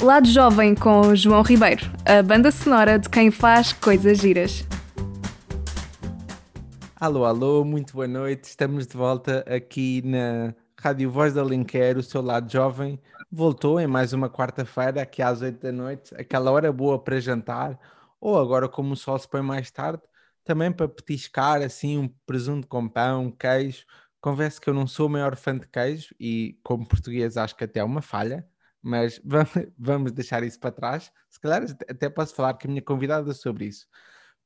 Lado Jovem com João Ribeiro, a banda sonora de quem faz coisas giras. Alô, alô, muito boa noite. Estamos de volta aqui na Rádio Voz da Alenquer, o seu lado jovem. Voltou em mais uma quarta-feira, aqui às oito da noite, aquela hora boa para jantar, ou agora, como o sol se põe mais tarde, também para petiscar assim um presunto com pão, queijo. Confesso que eu não sou o maior fã de queijo e, como português, acho que até é uma falha mas vamos deixar isso para trás. Se calhar até posso falar com a minha convidada sobre isso.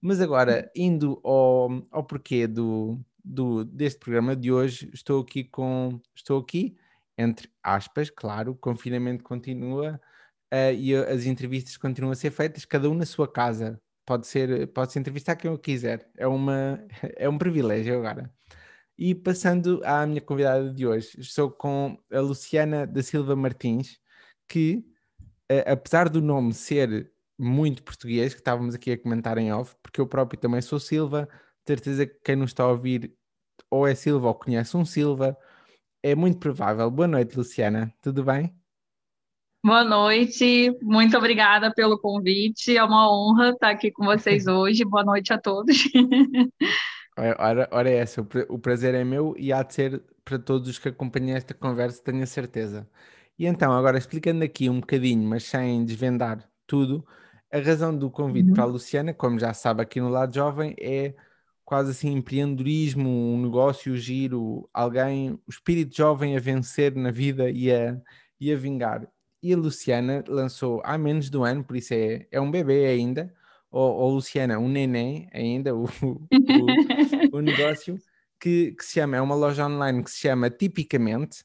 Mas agora, indo ao, ao porquê do, do, deste programa de hoje, estou aqui com. Estou aqui, entre aspas, claro, o confinamento continua uh, e as entrevistas continuam a ser feitas, cada um na sua casa. Pode ser, pode -se entrevistar quem eu quiser. É, uma, é um privilégio agora. E passando à minha convidada de hoje, estou com a Luciana da Silva Martins, que, uh, apesar do nome ser muito português, que estávamos aqui a comentar em off, porque eu próprio também sou Silva, certeza que quem nos está a ouvir ou é Silva ou conhece um Silva, é muito provável. Boa noite, Luciana, tudo bem? Boa noite, muito obrigada pelo convite, é uma honra estar aqui com vocês hoje. Boa noite a todos. Ora, ora é essa, o prazer é meu e há de ser para todos os que acompanham esta conversa, tenho a certeza. E então, agora explicando aqui um bocadinho, mas sem desvendar tudo, a razão do convite uhum. para a Luciana, como já sabe aqui no lado jovem, é quase assim empreendedorismo, um negócio giro, alguém, o espírito jovem a vencer na vida e a, e a vingar. E a Luciana lançou há menos de um ano, por isso é, é um bebê ainda, ou, ou Luciana, um neném ainda, o, o, o negócio, que, que se chama, é uma loja online que se chama Tipicamente,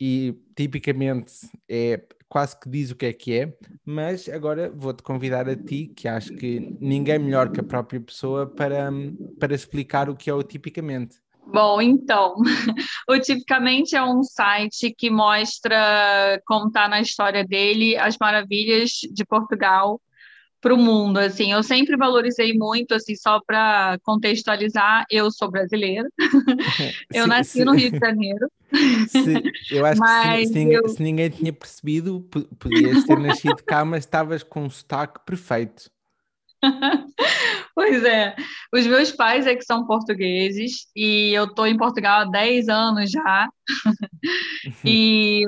e tipicamente é quase que diz o que é que é, mas agora vou-te convidar a ti, que acho que ninguém melhor que a própria pessoa para, para explicar o que é o tipicamente. Bom, então, o Tipicamente é um site que mostra, como está na história dele, as maravilhas de Portugal para o mundo, assim, eu sempre valorizei muito, assim, só para contextualizar, eu sou brasileira, eu sim, nasci sim. no Rio de Janeiro. Eu acho que se, se, eu... se, ninguém tinha percebido, podias ter nascido cá, mas estavas com um sotaque perfeito. pois é, os meus pais é que são portugueses e eu estou em Portugal há 10 anos já. e,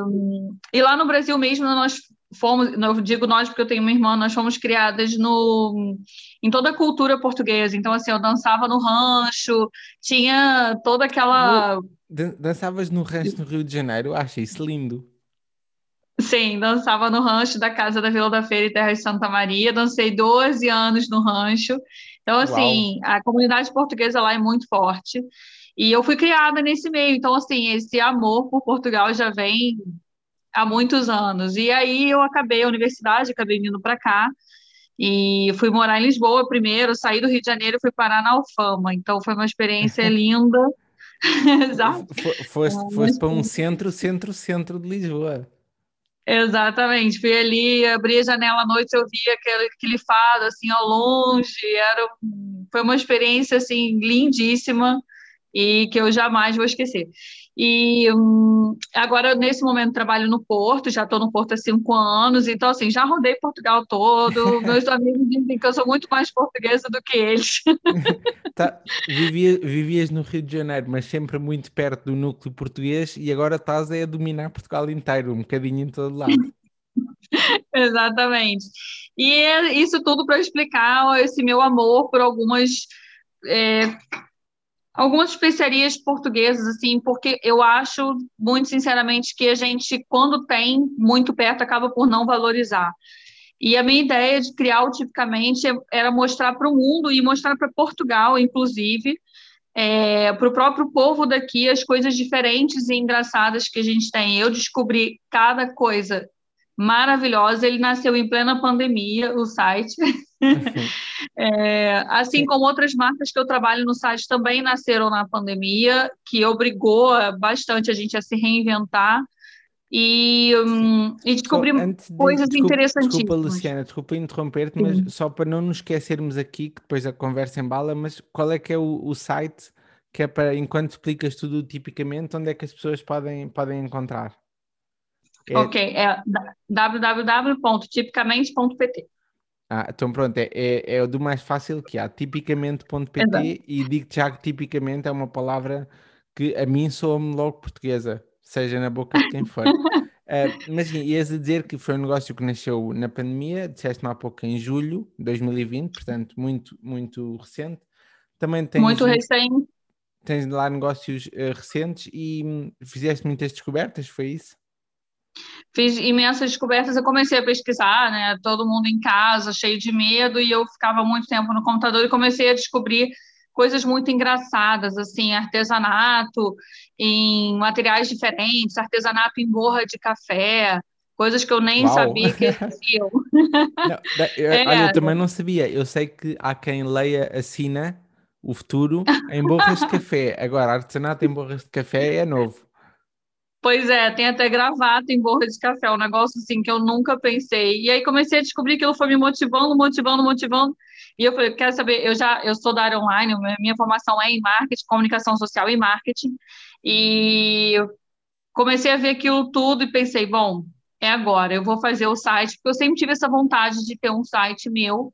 e lá no Brasil mesmo nós fomos, eu digo nós porque eu tenho uma irmã, nós fomos criadas no, em toda a cultura portuguesa. Então, assim, eu dançava no rancho, tinha toda aquela. Dançavas no rancho no Rio de Janeiro? Achei isso lindo. Sim, dançava no rancho da Casa da Vila da Feira e Terra de Santa Maria. Dancei 12 anos no rancho. Então, assim, Uau. a comunidade portuguesa lá é muito forte. E eu fui criada nesse meio. Então, assim, esse amor por Portugal já vem há muitos anos. E aí eu acabei a universidade, acabei vindo para cá e fui morar em Lisboa primeiro, saí do Rio de Janeiro e fui parar na Alfama. Então foi uma experiência linda. Exato. Foste, foste para um centro, centro, centro de Lisboa. Exatamente, fui ali, abri a janela à noite, eu via aquele, aquele fado assim ao longe, era, foi uma experiência assim lindíssima e que eu jamais vou esquecer. E hum, agora, nesse momento, trabalho no Porto, já estou no Porto há cinco anos, então, assim, já rodei Portugal todo. Meus amigos dizem que eu sou muito mais portuguesa do que eles. tá, vivia, vivias no Rio de Janeiro, mas sempre muito perto do núcleo português, e agora estás a dominar Portugal inteiro, um bocadinho em todo lado. Exatamente. E é isso tudo para explicar esse meu amor por algumas. É, algumas especiarias portuguesas, assim, porque eu acho, muito sinceramente, que a gente, quando tem muito perto, acaba por não valorizar. E a minha ideia de criar o Tipicamente era mostrar para o mundo e mostrar para Portugal, inclusive, é, para o próprio povo daqui, as coisas diferentes e engraçadas que a gente tem. Eu descobri cada coisa maravilhosa. Ele nasceu em plena pandemia, o site. é, assim como outras marcas que eu trabalho no site também nasceram na pandemia, que obrigou bastante a gente a se reinventar e, um, e descobrir de, coisas desculpa, interessantíssimas. Desculpa, Luciana, desculpa interromper-te, mas só para não nos esquecermos aqui, que depois a conversa embala, mas qual é que é o, o site que é para, enquanto explicas tudo tipicamente, onde é que as pessoas podem, podem encontrar? É... Ok, é www.tipicamente.pt. Ah, então pronto, é, é, é o do mais fácil que há, tipicamente.pt e digo já que tipicamente é uma palavra que a mim soa-me logo portuguesa, seja na boca de quem for. uh, mas sim, ias a dizer que foi um negócio que nasceu na pandemia, disseste-me há pouco em julho de 2020, portanto muito, muito recente. Também tens, muito recente. Tens lá negócios uh, recentes e hum, fizeste muitas descobertas, foi isso? Fiz imensas descobertas. Eu comecei a pesquisar, né? Todo mundo em casa, cheio de medo, e eu ficava muito tempo no computador e comecei a descobrir coisas muito engraçadas, assim, artesanato em materiais diferentes, artesanato em borra de café, coisas que eu nem Uau. sabia que existiam. Não, eu, é. Olha, eu também não sabia. Eu sei que há quem leia assina o futuro em borras de café. Agora, artesanato em borras de café é novo. Pois é, tem até gravata em borra de café, um negócio assim que eu nunca pensei. E aí comecei a descobrir que ele foi me motivando, motivando, motivando. E eu falei, quer saber, eu já eu sou da área online, minha formação é em marketing, comunicação social e marketing. E comecei a ver aquilo tudo e pensei, bom, é agora, eu vou fazer o site, porque eu sempre tive essa vontade de ter um site meu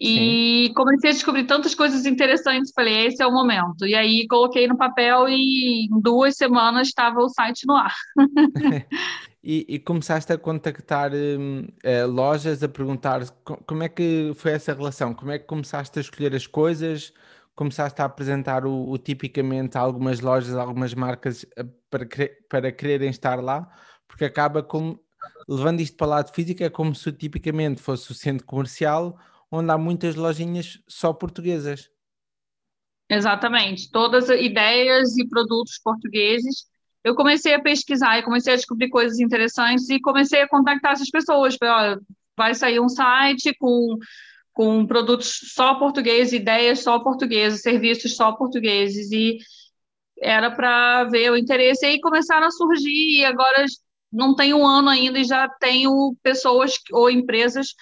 e Sim. comecei a descobrir tantas coisas interessantes. Falei, esse é o momento. E aí coloquei no papel e em duas semanas estava o site no ar. e, e, começaste a contactar eh, lojas, a perguntar como é que foi essa relação? Como é que começaste a escolher as coisas? Começaste a apresentar o, o tipicamente a algumas lojas, algumas marcas eh, para, para quererem estar lá? Porque acaba como, levando isto para o lado físico, é como se tipicamente fosse o centro comercial onde há muitas lojinhas só portuguesas. Exatamente, todas ideias e produtos portugueses. Eu comecei a pesquisar e comecei a descobrir coisas interessantes e comecei a contactar essas pessoas. Falei, olha, vai sair um site com, com produtos só portugueses, ideias só portuguesas, serviços só portugueses e era para ver o interesse. E aí começaram a surgir e agora não tem um ano ainda e já tenho pessoas ou empresas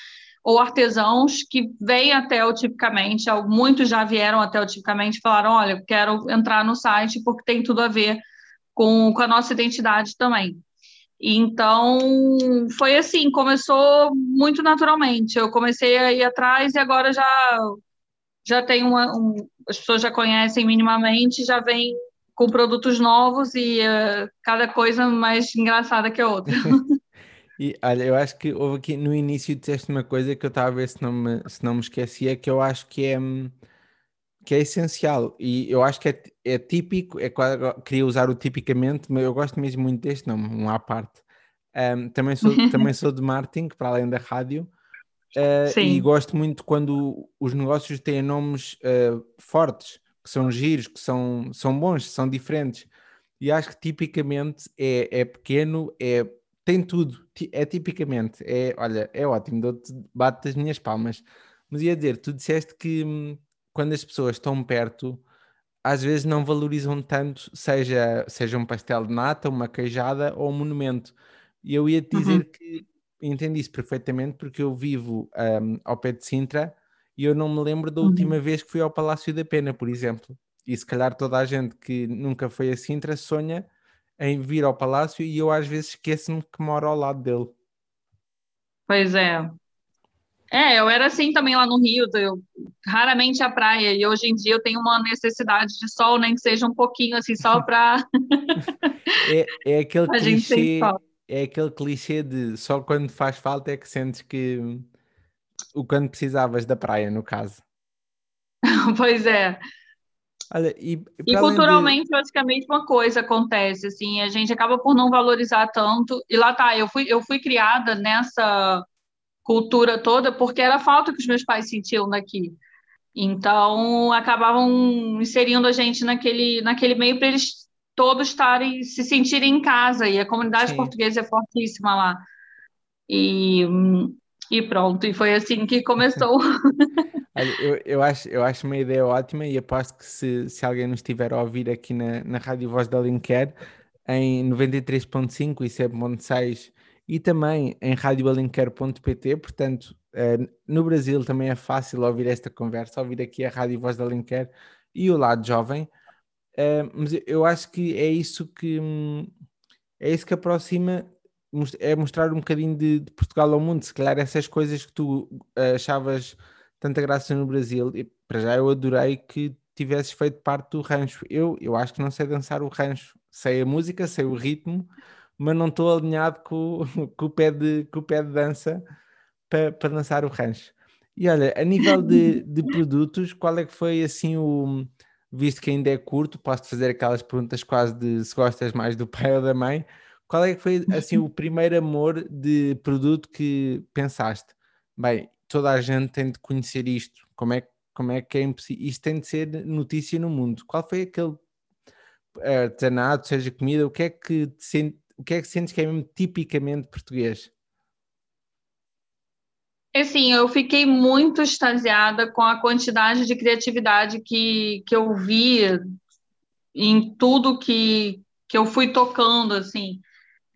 ou artesãos que vêm até o Tipicamente, muitos já vieram até o Tipicamente e falaram, olha, quero entrar no site porque tem tudo a ver com, com a nossa identidade também. Então, foi assim, começou muito naturalmente. Eu comecei a ir atrás e agora já já tem uma, um, as pessoas já conhecem minimamente, já vem com produtos novos e uh, cada coisa mais engraçada que a outra. E olha, eu acho que houve aqui no início disseste uma coisa que eu estava a ver se não me, se não me esquecia, que eu acho que é, que é essencial e eu acho que é, é típico, é queria usar o tipicamente, mas eu gosto mesmo muito deste nome, um à parte. Um, também, sou, também sou de marketing, para além da rádio, uh, e gosto muito quando os negócios têm nomes uh, fortes, que são giros, que são, são bons, são diferentes. E acho que tipicamente é, é pequeno, é tem tudo, é tipicamente, é, olha, é ótimo, dou-te, bato as minhas palmas. Mas ia dizer, tu disseste que hum, quando as pessoas estão perto, às vezes não valorizam tanto, seja, seja um pastel de nata, uma queijada ou um monumento. E eu ia te dizer uhum. que entendi isso perfeitamente, porque eu vivo um, ao pé de Sintra e eu não me lembro da última uhum. vez que fui ao Palácio da Pena, por exemplo. E se calhar toda a gente que nunca foi a Sintra sonha em vir ao palácio e eu às vezes esqueço-me que moro ao lado dele. Pois é. É, eu era assim também lá no Rio, eu raramente a praia, e hoje em dia eu tenho uma necessidade de sol, nem que seja um pouquinho assim, só para. é, é aquele clichê. É aquele clichê de só quando faz falta é que sentes que o quando precisavas da praia, no caso. pois é. Olha, e, e culturalmente, de... eu acho que a mesma coisa acontece, assim, a gente acaba por não valorizar tanto, e lá tá, eu fui, eu fui criada nessa cultura toda porque era a falta que os meus pais sentiam daqui. Então, acabavam inserindo a gente naquele, naquele meio para eles todos estarem, se sentirem em casa, e a comunidade Sim. portuguesa é fortíssima lá. E, e pronto, e foi assim que começou. eu, eu, acho, eu acho uma ideia ótima e aposto que se, se alguém nos estiver a ouvir aqui na, na Rádio Voz da Linker, em 93.5 e 7.6 e também em radioalinquer.pt, portanto, uh, no Brasil também é fácil ouvir esta conversa, ouvir aqui a Rádio Voz da Linker e o lado jovem, uh, mas eu acho que é isso que hum, é isso que aproxima é mostrar um bocadinho de, de, Portugal ao mundo. Se calhar essas coisas que tu achavas tanta graça no Brasil, e para já eu adorei que tivesses feito parte do rancho. Eu, eu acho que não sei dançar o rancho, sei a música, sei o ritmo, mas não estou alinhado com, com, o, pé de, com o pé de dança para, para dançar o rancho. E olha, a nível de, de produtos, qual é que foi assim o. Visto que ainda é curto, posso-te fazer aquelas perguntas quase de se gostas mais do pai ou da mãe. Qual é que foi assim o primeiro amor de produto que pensaste? Bem, toda a gente tem de conhecer isto. Como é, como é que é impossível? Isto tem de ser notícia no mundo. Qual foi aquele artesanato, seja comida, o que é que, o que é que sentes que é mesmo tipicamente português? Assim, eu fiquei muito extasiada com a quantidade de criatividade que, que eu vi em tudo que, que eu fui tocando, assim,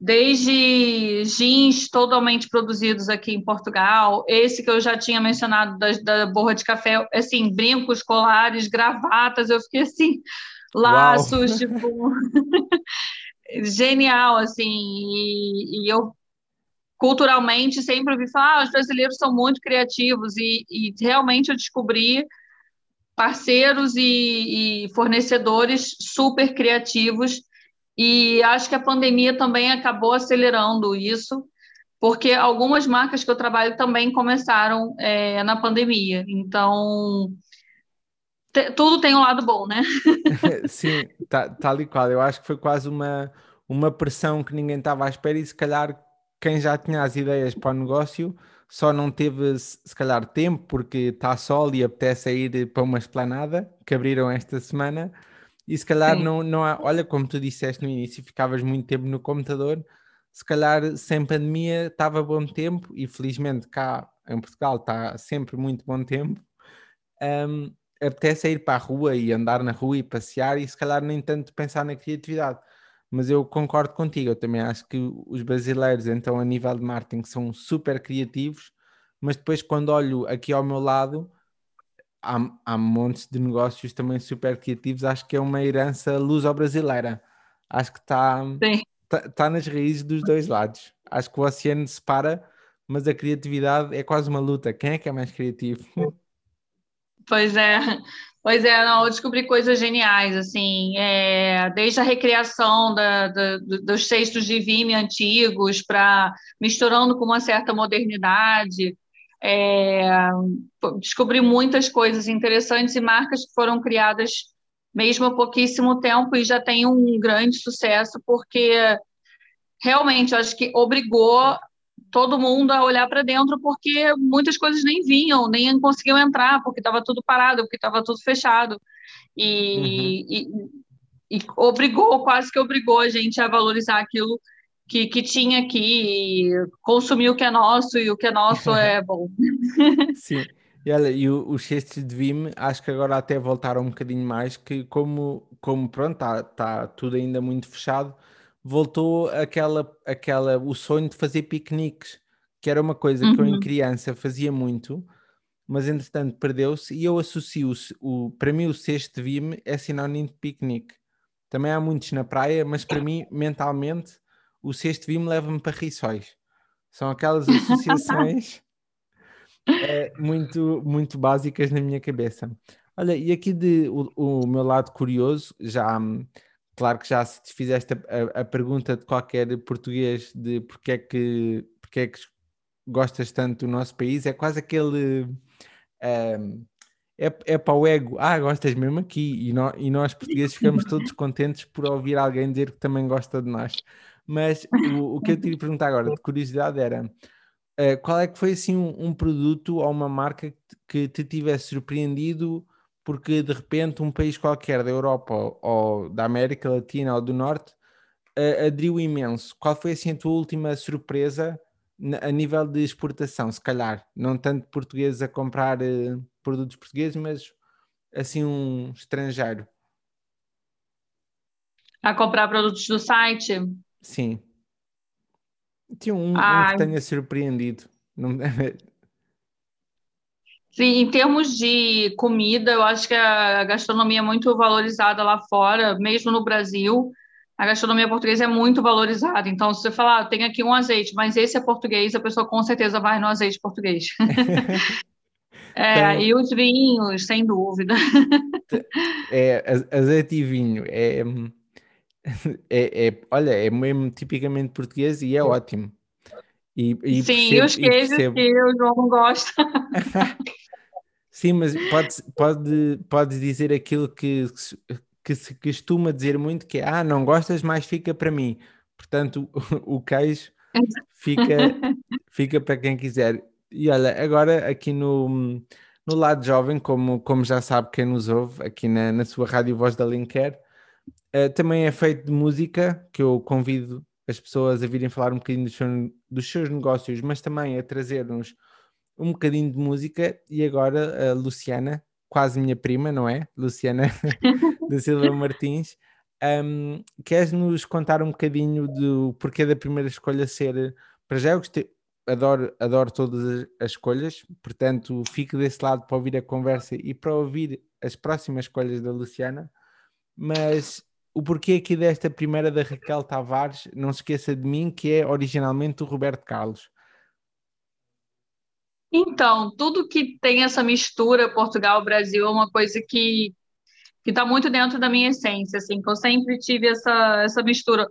desde jeans totalmente produzidos aqui em Portugal, esse que eu já tinha mencionado da, da borra de café, assim, brincos, colares, gravatas, eu fiquei assim, laços, Uau. tipo, genial, assim, e, e eu culturalmente sempre ouvi falar, ah, os brasileiros são muito criativos e, e realmente eu descobri parceiros e, e, fornecedores super criativos e acho que a pandemia também acabou acelerando isso, porque algumas marcas que eu trabalho também começaram é, na pandemia. Então, tudo tem um lado bom, né? Sim, tá, tal e qual. Eu acho que foi quase uma, uma pressão que ninguém estava à espera e se calhar quem já tinha as ideias para o negócio só não teve, se calhar, tempo porque está sol e apetece ir para uma esplanada que abriram esta semana. E se calhar não, não há, olha, como tu disseste no início, ficavas muito tempo no computador. Se calhar sem pandemia estava bom tempo e felizmente cá em Portugal está sempre muito bom tempo. Um, apetece ir para a rua e andar na rua e passear e se calhar nem tanto pensar na criatividade mas eu concordo contigo. Eu também acho que os brasileiros, então, a nível de marketing, são super criativos, mas depois, quando olho aqui ao meu lado, há, há montes de negócios também super criativos. Acho que é uma herança luso-brasileira. Acho que está tá, tá nas raízes dos dois lados. Acho que o oceano separa, mas a criatividade é quase uma luta. Quem é que é mais criativo? Pois é, Pois é, não, eu descobri coisas geniais, assim, é, desde a recriação da, da, dos textos de Vime antigos, para misturando com uma certa modernidade, é, descobri muitas coisas interessantes e marcas que foram criadas mesmo há pouquíssimo tempo e já tem um grande sucesso, porque realmente acho que obrigou todo mundo a olhar para dentro porque muitas coisas nem vinham, nem conseguiam entrar, porque estava tudo parado, porque estava tudo fechado. E, uhum. e, e, obrigou, quase que obrigou a gente a valorizar aquilo que, que tinha aqui, consumir o que é nosso e o que é nosso é bom. Sim. E olha, e os cestos de Vime, acho que agora até voltaram um bocadinho mais, que como, como pronto, está tá tudo ainda muito fechado, voltou aquela, aquela, o sonho de fazer piqueniques, que era uma coisa uhum. que eu em uhum. criança fazia muito, mas entretanto perdeu-se e eu associo o, para mim o cesto de vime é sinónimo de piquenique. Também há muitos na praia, mas para mim, mentalmente, o cesto de vime leva-me para riçóis. São aquelas associações é, muito, muito básicas na minha cabeça. Olha, e aqui de, o, o meu lado curioso, já Claro que já se fizeste a, a, pergunta de qualquer português de porque é que, porque é que gostas tanto do nosso país, é quase aquele. Um, é, é para o ego, ah, gostas mesmo aqui, e, no, e nós portugueses ficamos todos contentes por ouvir alguém dizer que também gosta de nós. Mas o, o que eu te ia perguntar agora, de curiosidade, era uh, qual é que foi assim um, um produto ou uma marca que, que te tivesse surpreendido porque de repente um país qualquer da Europa ou, ou da América Latina ou do Norte uh, aderiu imenso. Qual foi assim a tua última surpresa a nível de exportação? Se calhar, não tanto portugueses a comprar uh, produtos portugueses, mas assim um estrangeiro. A comprar produtos do site? Sim. Tinha um, um que tenha surpreendido. Não... Sim, em termos de comida, eu acho que a gastronomia é muito valorizada lá fora, mesmo no Brasil. A gastronomia portuguesa é muito valorizada. Então, se você falar, ah, tem aqui um azeite, mas esse é português, a pessoa com certeza vai no azeite português. é, então, e os vinhos, sem dúvida. É, azeite e vinho. É, é, é, olha, é mesmo tipicamente português e é ótimo. E, e Sim, percebo, e os queijos percebo... que o João não gosta. Sim, mas pode, pode, pode dizer aquilo que, que se costuma dizer muito, que é, ah, não gostas, mais fica para mim. Portanto, o, o queijo fica, fica para quem quiser. E olha, agora aqui no, no lado jovem, como, como já sabe quem nos ouve, aqui na, na sua rádio Voz da Linker, uh, também é feito de música, que eu convido as pessoas a virem falar um bocadinho dos, dos seus negócios, mas também a trazer-nos um bocadinho de música. E agora a Luciana, quase minha prima, não é? Luciana da Silva Martins. Um, queres nos contar um bocadinho do porquê da primeira escolha ser para já eu gostei, adoro, adoro todas as escolhas, portanto fico desse lado para ouvir a conversa e para ouvir as próximas escolhas da Luciana, mas o porquê aqui desta primeira da Raquel Tavares, não se esqueça de mim, que é originalmente o Roberto Carlos. Então, tudo que tem essa mistura Portugal-Brasil é uma coisa que que está muito dentro da minha essência, assim, que eu sempre tive essa, essa mistura.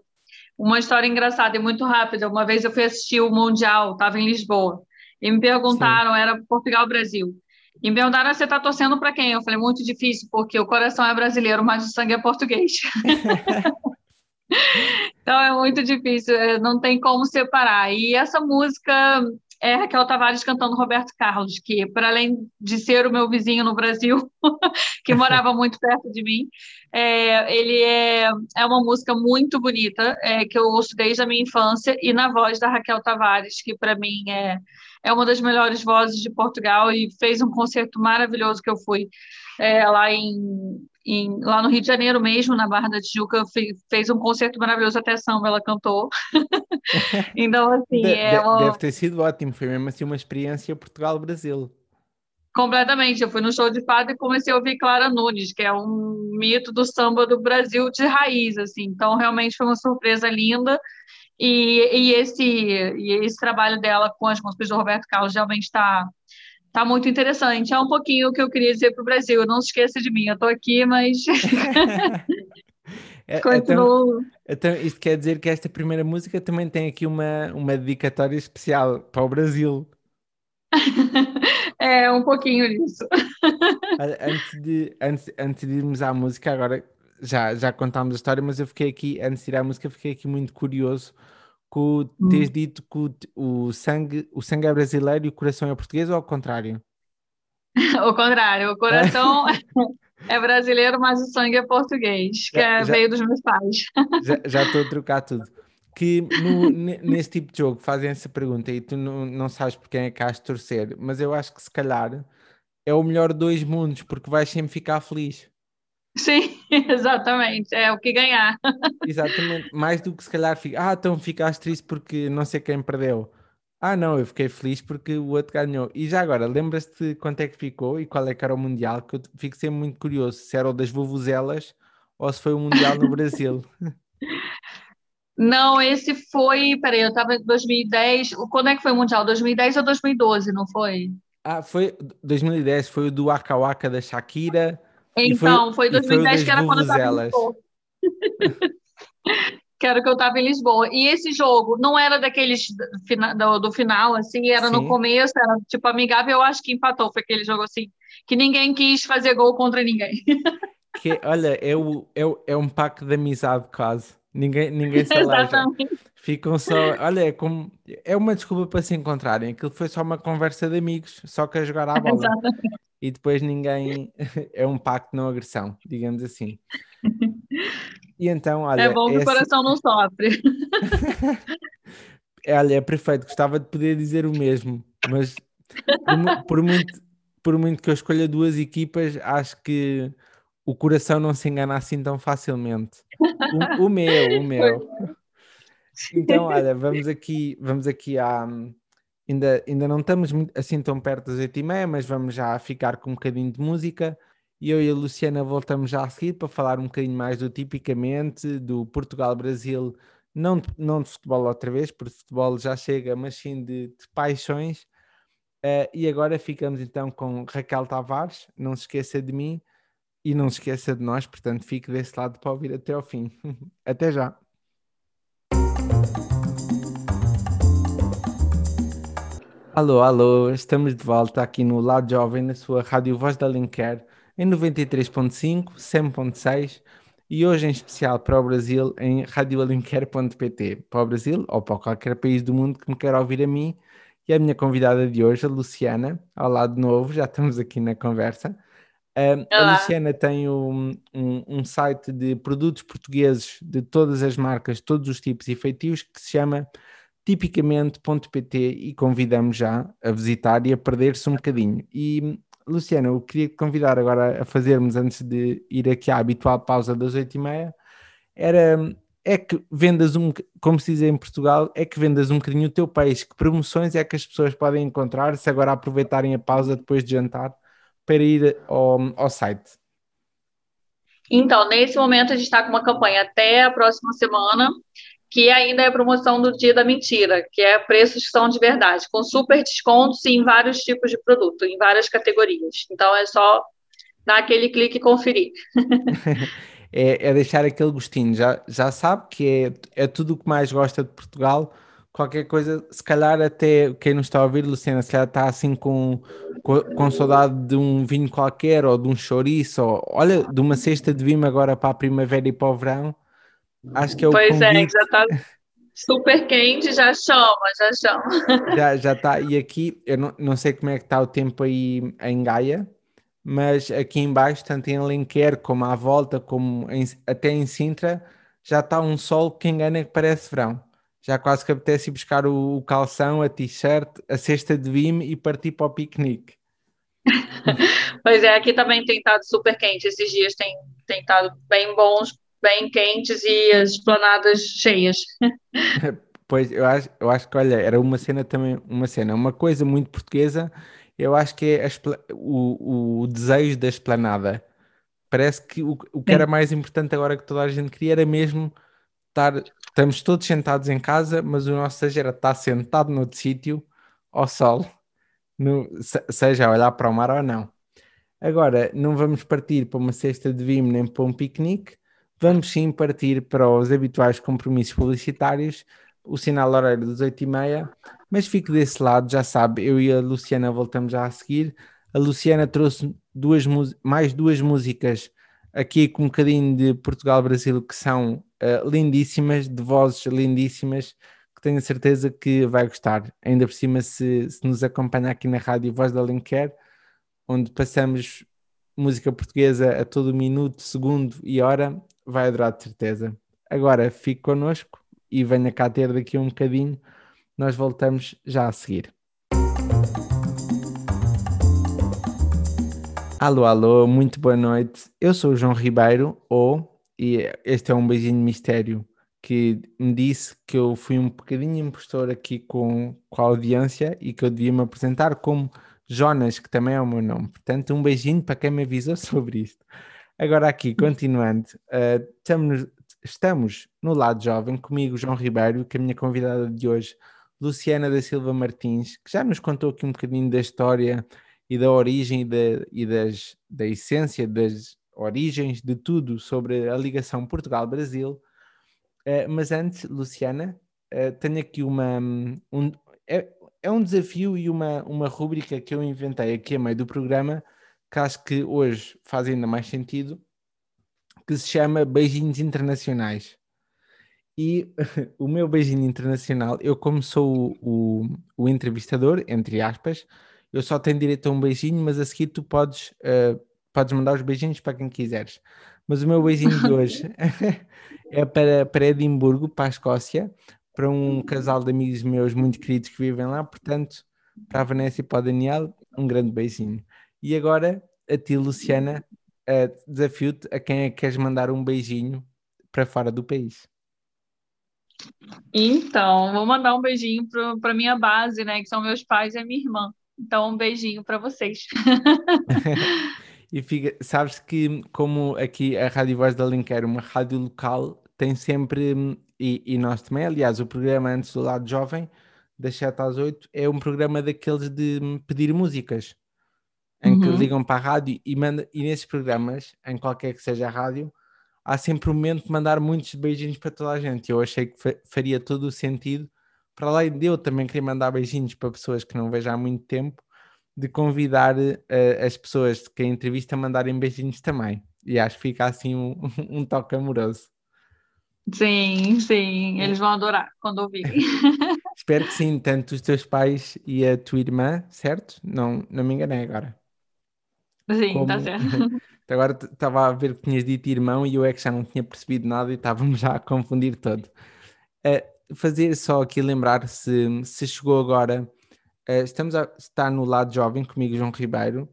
Uma história engraçada e muito rápida. Uma vez eu fui assistir o Mundial, estava em Lisboa, e me perguntaram, Sim. era Portugal-Brasil. E perguntaram, você está torcendo para quem? Eu falei, muito difícil, porque o coração é brasileiro, mas o sangue é português. então é muito difícil, é, não tem como separar. E essa música é Raquel Tavares cantando Roberto Carlos, que para além de ser o meu vizinho no Brasil, que morava muito perto de mim, é, ele é, é uma música muito bonita, é, que eu ouço desde a minha infância, e na voz da Raquel Tavares, que para mim é, é uma das melhores vozes de Portugal e fez um concerto maravilhoso que eu fui é, lá em, em, lá no Rio de Janeiro mesmo, na Barra da Tijuca, fez um concerto maravilhoso, até samba ela cantou. então, assim, de, é uma... Deve ter sido ótimo, foi mesmo assim uma experiência Portugal-Brasil. Completamente. Eu fui no show de fado e comecei a ouvir Clara Nunes, que é um mito do samba do Brasil de raiz, assim. Então, realmente foi uma surpresa linda. E, e esse, e esse trabalho dela com as músicas do Roberto Carlos realmente está tá muito interessante. É um pouquinho o que eu queria dizer para o Brasil. Não se esqueça de mim, eu estou aqui, mas. É, então, então, isto quer dizer que esta primeira música também tem aqui uma, uma dedicatória especial para o Brasil. É, um pouquinho disso. Antes de, antes, antes de irmos à música, agora já, já contámos a história, mas eu fiquei aqui, antes de ir à música, fiquei aqui muito curioso com hum. teres dito que o, o, sangue, o sangue é brasileiro e o coração é português ou ao contrário? o contrário, o coração é brasileiro, mas o sangue é português, que já, é, já, veio dos meus pais. Já estou a trocar tudo que no, nesse tipo de jogo fazem essa pergunta e tu não, não sabes por quem é que has de torcer, mas eu acho que se calhar é o melhor dois mundos, porque vais sempre ficar feliz. Sim, exatamente, é o que ganhar. Exatamente, mais do que se calhar ficar, ah, então ficaste triste porque não sei quem perdeu. Ah, não, eu fiquei feliz porque o outro ganhou. E já agora, lembras-te quanto é que ficou e qual é que era o Mundial? Que eu fico sempre muito curioso se era o das Vuvuzelas ou se foi o Mundial no Brasil. Não, esse foi. Peraí, eu estava em 2010. Quando é que foi o Mundial? 2010 ou 2012, não foi? Ah, foi 2010, foi o do Waka Waka da Shakira. Então, foi, foi 2010 foi que era quando eu estava em Lisboa. que era que eu estava em Lisboa. E esse jogo não era daqueles do, do final, assim, era Sim. no começo, era tipo amigável, eu acho que empatou. Foi aquele jogo assim, que ninguém quis fazer gol contra ninguém. Que, olha, é, o, é, é um pacto de amizade quase. Ninguém, ninguém se aleja. Ficam só. Olha, é, como, é uma desculpa para se encontrarem. Aquilo foi só uma conversa de amigos, só que a jogar à bola. Exatamente. E depois ninguém. É um pacto não agressão, digamos assim. E então, olha. É bom que esse... o coração não sofre. é, olha, é perfeito. Gostava de poder dizer o mesmo, mas por, por, muito, por muito que eu escolha duas equipas, acho que o coração não se engana assim tão facilmente. O, o meu, o meu. Então, olha, vamos aqui, vamos aqui à. Ainda, ainda não estamos assim tão perto das 8 e meia, mas vamos já ficar com um bocadinho de música. E eu e a Luciana voltamos já a seguir para falar um bocadinho mais do tipicamente, do Portugal-Brasil, não, não de futebol outra vez, porque futebol já chega, mas sim de, de paixões. Uh, e agora ficamos então com Raquel Tavares, não se esqueça de mim e não se esqueça de nós, portanto fique desse lado para ouvir até ao fim. até já! Alô, alô, estamos de volta aqui no Lado Jovem, na sua Rádio Voz da Linker, em 93.5, 100.6 e hoje em especial para o Brasil em radioalinquer.pt. Para o Brasil ou para qualquer país do mundo que me queira ouvir a mim. E a minha convidada de hoje, a Luciana, ao lado de novo, já estamos aqui na conversa. A Luciana tem um, um, um, site de produtos portugueses de todas as marcas, todos os tipos e feitios, que se chama tipicamente.pt e convidamos já a visitar e a perder-se um bocadinho. E Luciana, eu queria te convidar agora a fazermos, antes de ir aqui à habitual pausa das oito e meia, era é que vendas um, como se diz em Portugal, é que vendas um bocadinho o teu peixe. Que promoções é que as pessoas podem encontrar se agora aproveitarem a pausa depois de jantar para ir ao, ao site? Então, nesse momento a gente está com uma campanha até a próxima semana que ainda é promoção do dia da mentira, que é preços que são de verdade, com super descontos em vários tipos de produto, em várias categorias. Então é só dar aquele clique e conferir. é, é, deixar aquele gostinho, já, já sabe que é, é tudo o que mais gosta de Portugal. Qualquer coisa, se calhar até quem não está a ouvir, Luciana, se calhar está assim com, com, com saudade de um vinho qualquer ou de um chouriço, ou olha, de uma cesta de vinho agora para a primavera e para o verão Acho que é o Pois convite... é, já está super quente, já chama, já chama. Já, já está. E aqui, eu não, não sei como é que está o tempo aí em Gaia, mas aqui embaixo, tanto em Alenquer como à volta, como em, até em Sintra, já está um sol que engana que parece verão. Já quase que apetece ir buscar o, o calção, a t-shirt, a cesta de vime e partir para o piquenique. pois é, aqui também tem estado super quente. Esses dias tem, tem estado bem bons bem quentes e as esplanadas cheias. Pois, eu acho, eu acho que, olha, era uma cena também, uma cena, uma coisa muito portuguesa, eu acho que é o, o, desejo da esplanada. Parece que o, o que era mais importante agora que toda a gente queria era mesmo estar, estamos todos sentados em casa, mas o nosso desejo era estar sentado no outro sítio, ao sol, no, seja a olhar para o mar ou não. Agora, não vamos partir para uma cesta de vinho nem para um piquenique, vamos sim partir para os habituais compromissos publicitários, o sinal horário das 8h30, mas fique desse lado, já sabe, eu e a Luciana voltamos já a seguir. A Luciana trouxe duas, mais duas músicas aqui com um bocadinho de Portugal-Brasil que são uh, lindíssimas, de vozes lindíssimas, que tenho certeza que vai gostar. Ainda por cima, se, se nos acompanha aqui na rádio Voz da Lenquer, onde passamos música portuguesa a todo minuto, segundo e hora, vai adorar de certeza. Agora fique connosco e venha cá ter daqui um bocadinho. Nós voltamos já a seguir. Alô, alô, muito boa noite. Eu sou o João Ribeiro, ou, e este é um beijinho mistério que me disse que eu fui um bocadinho impostor aqui com, com a audiência e que eu devia me apresentar como Jonas, que também é o meu nome. Portanto, um beijinho para quem me avisou sobre isto. Agora aqui, continuando, uh, estamos, estamos no lado jovem, comigo João Ribeiro, que a minha convidada de hoje, Luciana da Silva Martins, que já nos contou aqui um bocadinho da história e da origem e, da, e das, da essência das origens de tudo sobre a ligação Portugal-Brasil. Uh, mas antes, Luciana, uh, tenho aqui uma. Um, é, é um desafio e uma, uma rúbrica que eu inventei aqui a meio do programa que acho que hoje faz ainda mais sentido, que se chama Beijinhos Internacionais. E o meu beijinho internacional, eu como sou o, o, o, entrevistador, entre aspas, eu só tenho direito a um beijinho, mas a seguir tu podes, uh, podes mandar os beijinhos para quem quiseres. Mas o meu beijinho de hoje é para, para Edimburgo, para a Escócia, para um casal de amigos meus muito queridos que vivem lá, portanto, para a Vanessa e para o Daniel, um grande beijinho. E agora, a ti, Luciana, uh, desafio-te a quem é que queres mandar um beijinho para fora do país. Então, vou mandar um beijinho para minha base, né? Que são meus pais e a minha irmã. Então, um beijinho para vocês. E fica, sabes que, como aqui a Rádio Voz da Link era uma rádio local, tem sempre, e, e nós também, aliás, o programa antes do lado jovem, das 7 às 8, é um programa daqueles de pedir músicas, em que Uhum. ligam para a rádio e, manda, e nesses programas, em qualquer que seja a rádio, há sempre um momento de mandar muitos beijinhos para toda a gente. Eu achei que fa- faria todo o sentido, para além de eu também querer mandar beijinhos para pessoas que não vejo há muito tempo, de convidar eh, as pessoas que a entrevista a mandarem beijinhos também. E acho que fica assim um, um toque amoroso. Sim, sim, eles vão adorar quando ouvirem. Espero que sim, tanto os teus pais e a tua irmã, certo? Não, não me enganei agora. Sim, tá Como- certo. Agora estava a ver que tinhas dito irmão e eu é que já não tinha percebido nada e estávamos já a confundir todo. Eh, fazer só aqui lembrar se, se chegou agora, eh, estamos a, está no lado jovem comigo, João Ribeiro.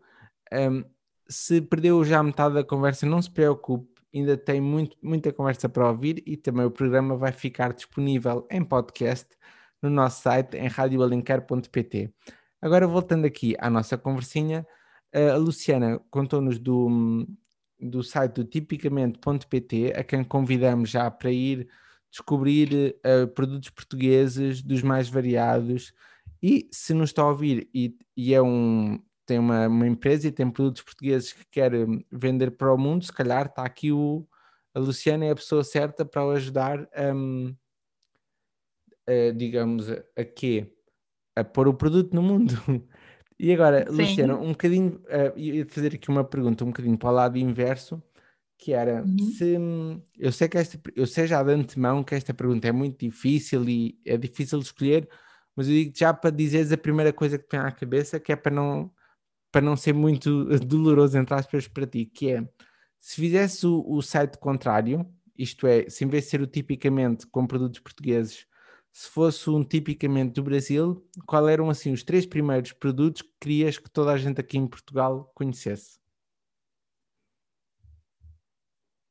Ehm, se perdeu já metade da conversa, não se preocupe, ainda tem muito, muita conversa para ouvir e também o programa vai ficar disponível em podcast no nosso site em radioalenquer.pt. Agora voltando aqui à nossa conversinha, a Luciana contou-nos do, do site do tipicamente.pt, a quem convidamos já para ir descobrir eh, produtos portugueses dos mais variados. E se nos está a ouvir e, e é um, tem uma, uma empresa e tem produtos portugueses que quer hum, vender para o mundo, se calhar está aqui o, a Luciana é a pessoa certa para o ajudar hum, a, digamos, a, a quê? A pôr o produto no mundo. E agora, Sim. Luciana, um bocadinho, uh, ia fazer aqui uma pergunta um bocadinho para o lado inverso, que era Uhum. se eu sei que esta, eu sei já de antemão que esta pergunta é muito difícil e é difícil de escolher, mas eu digo já para dizeres a primeira coisa que te vem à cabeça, que é para não, para não ser muito doloroso, entre aspas, para ti, que é se fizesse o, o site contrário, isto é, se em vez de ser o tipicamente com produtos portugueses, se fosse um tipicamente do Brasil, qual eram assim os três primeiros produtos que querias que toda a gente aqui em Portugal conhecesse?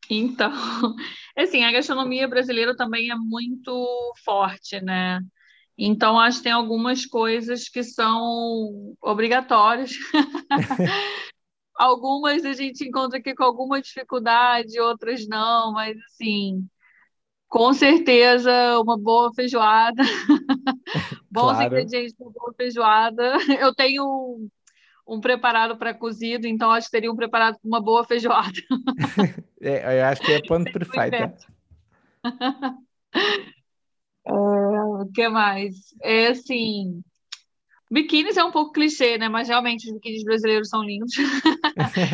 Então, assim, a gastronomia brasileira também é muito forte, né? Então, acho que tem algumas coisas que são obrigatórias. Algumas a gente encontra aqui com alguma dificuldade, outras não, mas assim, com certeza uma boa feijoada, bons Claro. ingredientes para boa feijoada. Eu tenho um preparado pré-cozido, então acho que teria um preparado com uma boa feijoada. É, eu acho que é ponto perfeita. É, o que mais? É assim, biquínis é um pouco clichê, né? Mas realmente os biquínis brasileiros são lindos.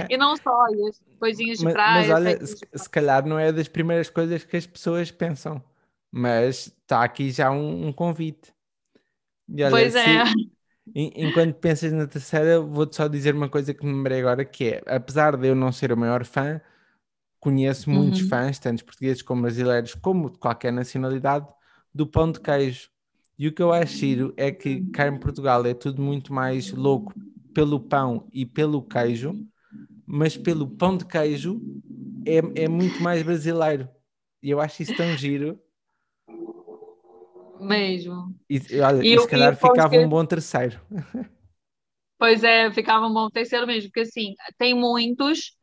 E não só, e as coisinhas de Mas, praia, mas olha, se, se calhar não é das primeiras coisas que as pessoas pensam, mas está aqui já um, um convite. Olha, Pois se- é. en- enquanto pensas na terceira, vou-te só dizer uma coisa que me lembrei agora, que é, apesar de eu não ser o maior fã, conheço muitos Uhum. fãs, tanto portugueses como brasileiros, como de qualquer nacionalidade, do pão de queijo. E o que eu acho giro é que cá em Portugal é tudo muito mais louco pelo pão e pelo queijo, mas pelo pão de queijo é, é muito mais brasileiro. E eu acho isso tão giro. Mesmo. E, olha, E e se calhar ficava um bom terceiro. Pois é, ficava um bom terceiro mesmo, porque assim, tem muitos.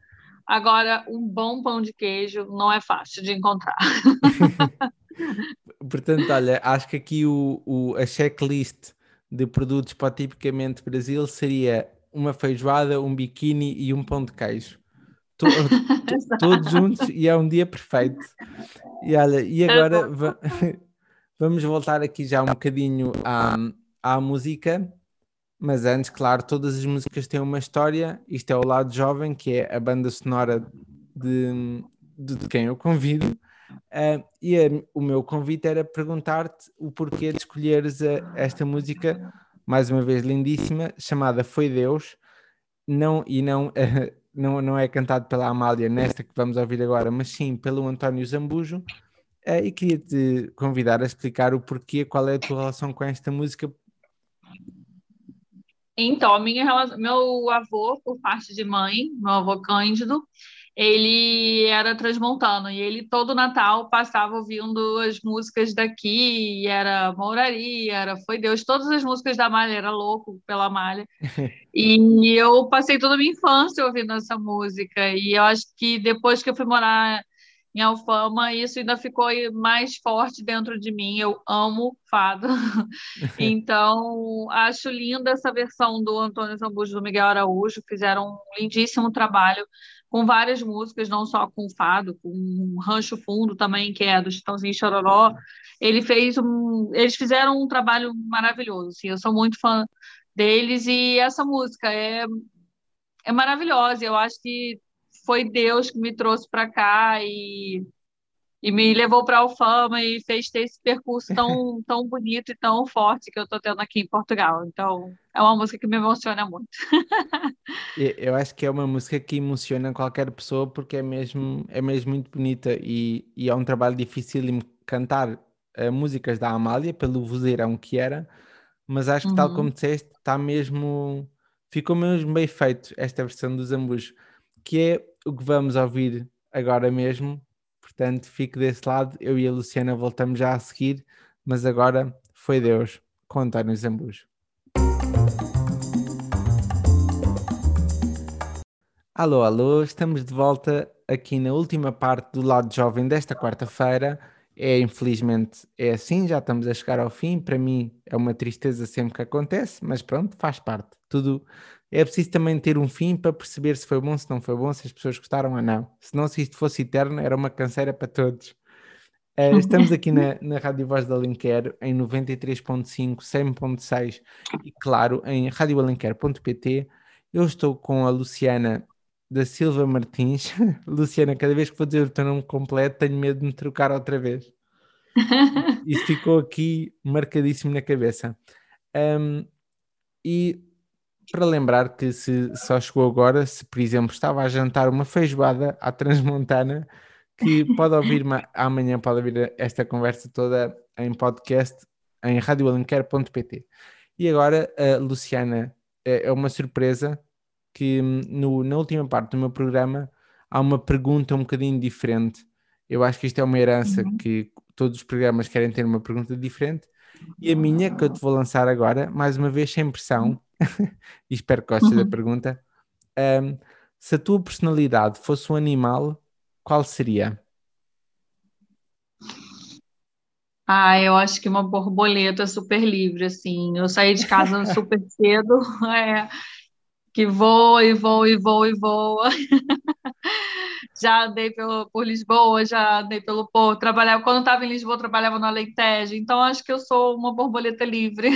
Agora, um bom pão de queijo não é fácil de encontrar. Portanto, olha, acho que aqui o, o- a checklist de produtos para o tipicamente Brasil seria uma feijoada, um biquíni e um pão de queijo. To- to- todos juntos e é um dia perfeito. E olha, e agora va- vamos voltar aqui já um bocadinho à, à música, mas antes, claro, todas as músicas têm uma história. Isto é o lado jovem, que é a banda sonora de, de, de quem eu convido. Ah, e a- o meu convite era perguntar-te o porquê de escolheres a- esta música, mais uma vez lindíssima, chamada Foi Deus, não, e não, não, não é cantado pela Amália nesta que vamos ouvir agora, mas sim pelo António Zambujo. Ah, e queria-te convidar a explicar o porquê, qual é a tua relação com esta música. Então, minha relação, meu avô, por parte de mãe, meu avô Cândido, ele era transmontano e ele todo Natal passava ouvindo as músicas daqui, era Mouraria, era Foi Deus, todas as músicas da Malha, era louco pela Malha. e eu passei toda a minha infância ouvindo essa música e eu acho que depois que eu fui morar em Alfama, isso ainda ficou mais forte dentro de mim. Eu amo fado. então, acho linda essa versão do Antônio Zambujo do Miguel Araújo. Fizeram um lindíssimo trabalho com várias músicas, não só com fado, com Rancho Fundo também, que é do Chitãozinho Chororó. Ele fez um, eles fizeram um trabalho maravilhoso. Assim, eu sou muito fã deles e essa música é, é maravilhosa. Eu acho que foi Deus que me trouxe para cá e, e me levou para a Alfama e fez ter esse percurso tão, tão bonito e tão forte que eu estou tendo aqui em Portugal. Então, é uma música que me emociona muito. eu acho que é uma música que emociona qualquer pessoa porque é mesmo, é mesmo muito bonita e, e é um trabalho difícil de cantar uh, músicas da Amália pelo vozeirão que era, mas acho que, uhum. tal como disseste, está mesmo. Ficou mesmo bem feito esta versão do Zambujo, que é o que vamos ouvir agora mesmo. Portanto, fique desse lado. Eu e a Luciana voltamos já a seguir, mas agora foi Deus com António Zambujo. Alô, alô, estamos de volta aqui na última parte do lado jovem desta quarta-feira. É infelizmente é assim, já estamos a chegar ao fim. Para mim é uma tristeza sempre que acontece, mas pronto, faz parte. Tudo é preciso também ter um fim para perceber se foi bom, se não foi bom, se as pessoas gostaram ou não. Senão, se isto fosse eterno, era uma canseira para todos. Uh, estamos aqui na, na Rádio Voz da Alenquer em 93.5, 100.6 e, claro, em radioalenquer.pt. Eu estou com a Luciana da Silva Martins. Luciana, cada vez que vou dizer o teu nome completo, tenho medo de me trocar outra vez. Isso ficou aqui marcadíssimo na cabeça. Um, e para lembrar que se só chegou agora, se por exemplo estava a jantar uma feijoada à transmontana, que pode ouvir amanhã, pode ouvir esta conversa toda em podcast em radioalenquer.pt. E agora Luciana é, é uma surpresa que no, na última parte do meu programa há uma pergunta um bocadinho diferente. Eu acho que isto é uma herança uhum. que todos os programas querem ter uma pergunta diferente. E a minha, que eu te vou lançar agora, mais uma vez sem pressão, e espero que gostes uhum. da pergunta. Um, se a tua personalidade fosse um animal, qual seria? Ah, eu acho que uma borboleta super livre, assim. Eu saí de casa super cedo, é, que voa e voa e voa e voa. já andei pelo, por Lisboa, já andei pelo Porto, trabalhava, quando estava em Lisboa, trabalhava no Alentejo, então acho que eu sou uma borboleta livre.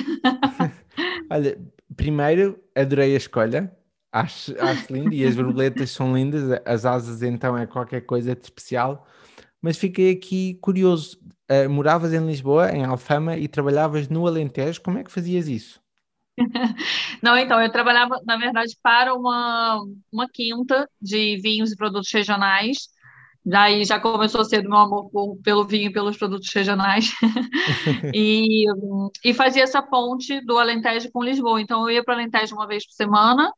Olha, primeiro, adorei a escolha. Acho, acho lindo e as borboletas são lindas, as asas então é qualquer coisa de especial. Mas fiquei aqui curioso. Uh, moravas em Lisboa, em Alfama, e trabalhavas no Alentejo. Como é que fazias isso? Não, então, eu trabalhava, na verdade, para uma, uma quinta de vinhos e produtos regionais. Daí já começou a ser do meu amor por, pelo vinho e pelos produtos regionais. e, e fazia essa ponte do Alentejo com Lisboa. Então, eu ia para o Alentejo uma vez por semana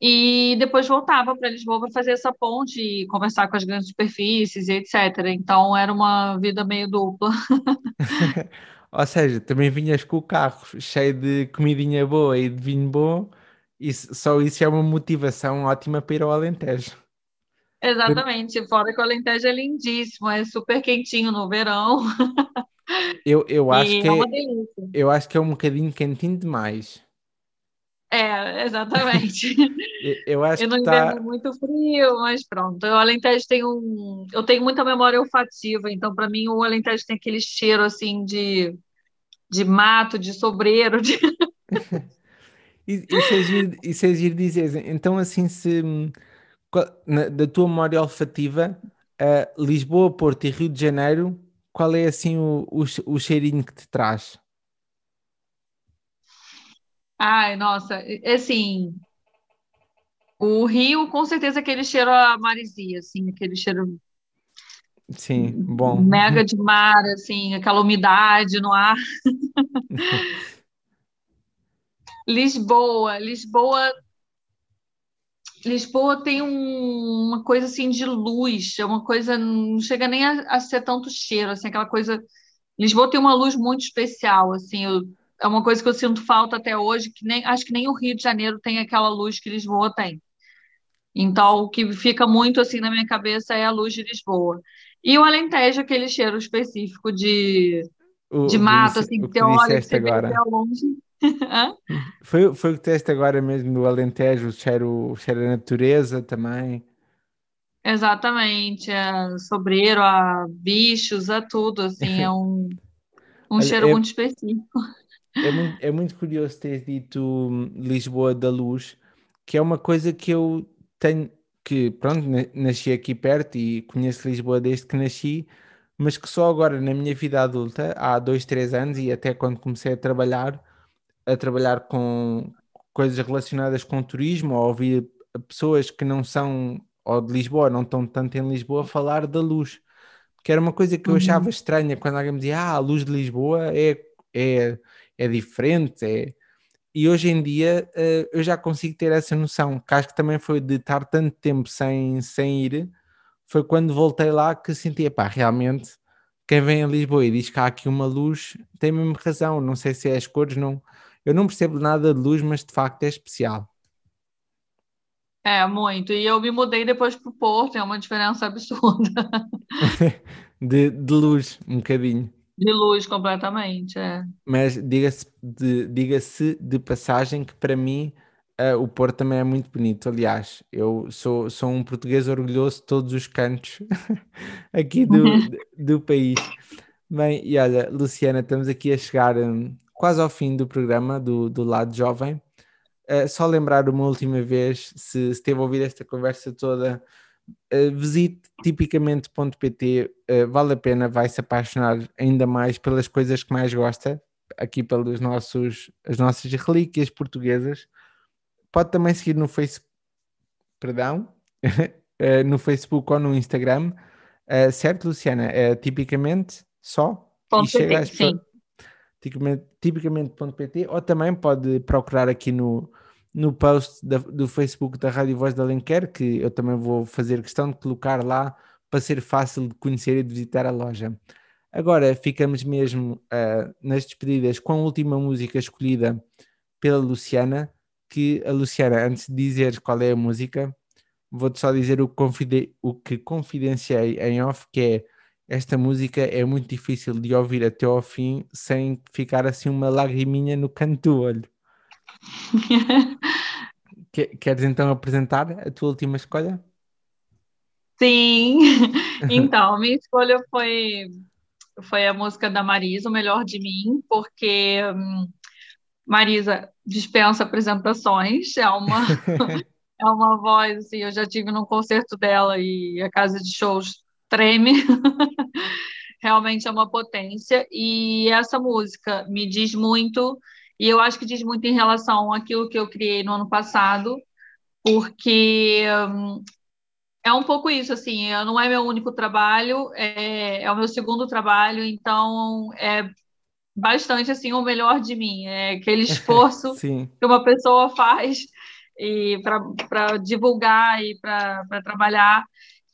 e depois voltava para Lisboa para fazer essa ponte e conversar com as grandes superfícies e etc. Então, era uma vida meio dupla. Ou seja, também vinhas com o carro cheio de comidinha boa e de vinho bom, e só isso é uma motivação ótima para ir ao Alentejo. Exatamente, fora que o Alentejo é lindíssimo, é super quentinho no verão. Eu, eu, acho que é, é eu acho que é um bocadinho quentinho demais. É, exatamente. Eu acho eu não que tá... muito frio, mas pronto. O Alentejo tem um. Eu tenho muita memória olfativa, então para mim o Alentejo tem aquele cheiro assim de, de mato, de sobreiro. De... e, giro, isso é giro dizer. Então, assim, se na, da tua memória olfativa, uh, Lisboa, Porto e Rio de Janeiro, qual é assim o, o, o cheirinho que te traz? Ai, nossa, assim, o Rio, com certeza, aquele cheiro a marisia, assim, aquele cheiro Sim, bom. Mega de mar, assim, aquela umidade no ar. Lisboa, Lisboa Lisboa tem um, uma coisa assim de luz, é uma coisa, não chega nem a, a, ser tanto cheiro, assim, aquela coisa. Lisboa tem uma luz muito especial, assim, eu, é uma coisa que eu sinto falta até hoje, que nem acho que nem o Rio de Janeiro tem aquela luz que Lisboa tem. Então, o que fica muito assim na minha cabeça é a luz de Lisboa. E o Alentejo, aquele cheiro específico de, o, de mato, assim, que você olha e você agora. vê ao longe. foi, foi o teste agora mesmo do Alentejo, o cheiro, o cheiro da natureza também. Exatamente, a sobreiro, a bichos, a tudo, assim, é um, um cheiro é, muito específico. É muito, é muito curioso ter dito hum, Lisboa da Luz, que é uma coisa que eu tenho, que pronto, nasci aqui perto e conheço Lisboa desde que nasci, mas que só agora na minha vida adulta, há dois, três anos e até quando comecei a trabalhar, a trabalhar com coisas relacionadas com turismo, ou ouvir pessoas que não são ou de Lisboa, não estão tanto em Lisboa, falar da luz. Que era uma coisa que eu uhum. achava estranha quando alguém me dizia, ah, a luz de Lisboa é, é, é diferente, é... E hoje em dia uh, eu já consigo ter essa noção, que acho que também foi de estar tanto tempo sem, sem ir, foi quando voltei lá que sentia, pá, realmente, quem vem a Lisboa e diz que há aqui uma luz, tem mesmo razão, não sei se é as cores, não, eu não percebo nada de luz, mas de facto é especial. É, muito. E eu me mudei depois para o Porto, é uma diferença absurda. de, de luz, um bocadinho. De luz, completamente, é. Mas diga-se de, diga de passagem que para mim uh, o Porto também é muito bonito. Aliás, eu sou, sou um português orgulhoso de todos os cantos aqui do, do país. Bem, e olha, Luciana, estamos aqui a chegar um, quase ao fim do programa do, do Lado Jovem. Uh, só lembrar uma última vez, se, se teve a ouvir esta conversa toda, uh, visite tipicamente.pt, uh, vale a pena, vai se apaixonar ainda mais pelas coisas que mais gosta, aqui pelos nossos, as nossas relíquias portuguesas. Pode também seguir no Facebook, perdão, no Facebook ou no Instagram, certo, Luciana? É tipicamente só Ponto e chega às pessoas tipicamente.pt ou também pode procurar aqui no, no post da, do Facebook da Rádio Voz da Alenquer, que eu também vou fazer questão de colocar lá para ser fácil de conhecer e de visitar a loja. Agora ficamos mesmo uh, nas despedidas com a última música escolhida pela Luciana, que a Luciana, antes de dizer qual é a música, vou-te só dizer o que, o que confidenciei em off, que é esta música é muito difícil de ouvir até ao fim sem ficar assim uma lagriminha no canto do olho. Queres então apresentar a tua última escolha? Sim, então, minha escolha foi, foi a música da Marisa, O Melhor de Mim, porque hum, Marisa dispensa apresentações, é uma, é uma voz, assim, eu já tive num concerto dela e a casa de shows treme. Realmente é uma potência. E essa música me diz muito, e eu acho que diz muito em relação àquilo que eu criei no ano passado, porque hum, é um pouco isso, assim, não é meu único trabalho, é, é o meu segundo trabalho, então é bastante assim o melhor de mim, é aquele esforço que uma pessoa faz e para divulgar e para trabalhar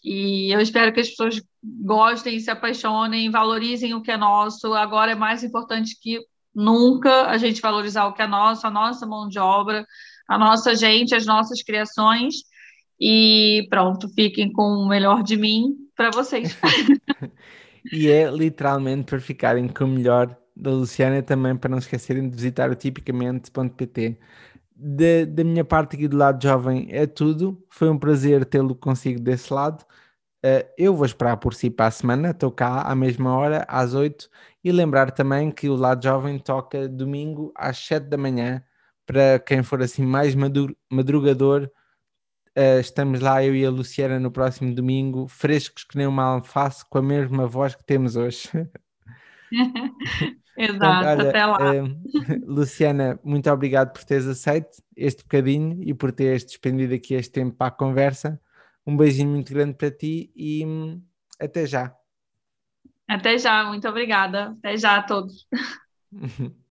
e eu espero que as pessoas gostem, se apaixonem, valorizem o que é nosso. Agora é mais importante que nunca a gente valorizar o que é nosso, a nossa mão de obra, a nossa gente, as nossas criações. E pronto, fiquem com o melhor de mim para vocês. e é literalmente para ficarem com o melhor da Luciana também para não esquecerem de visitar o tipicamente.pt. Da, da minha parte aqui do lado jovem é tudo. Foi um prazer tê-lo consigo desse lado. Uh, eu vou esperar por si para a semana, estou cá à mesma hora, às 8, e lembrar também que o Lado Jovem toca domingo às 7 da manhã, para quem for assim mais madrugador, uh, estamos lá, eu e a Luciana, no próximo domingo, frescos que nem uma alface, com a mesma voz que temos hoje. Exato, olha, até lá. Uh, Luciana, muito obrigado por teres aceito este bocadinho e por teres despendido aqui este tempo para a conversa. Um beijinho muito grande para ti e hum, até já. Até já, muito obrigada. Até já a todos.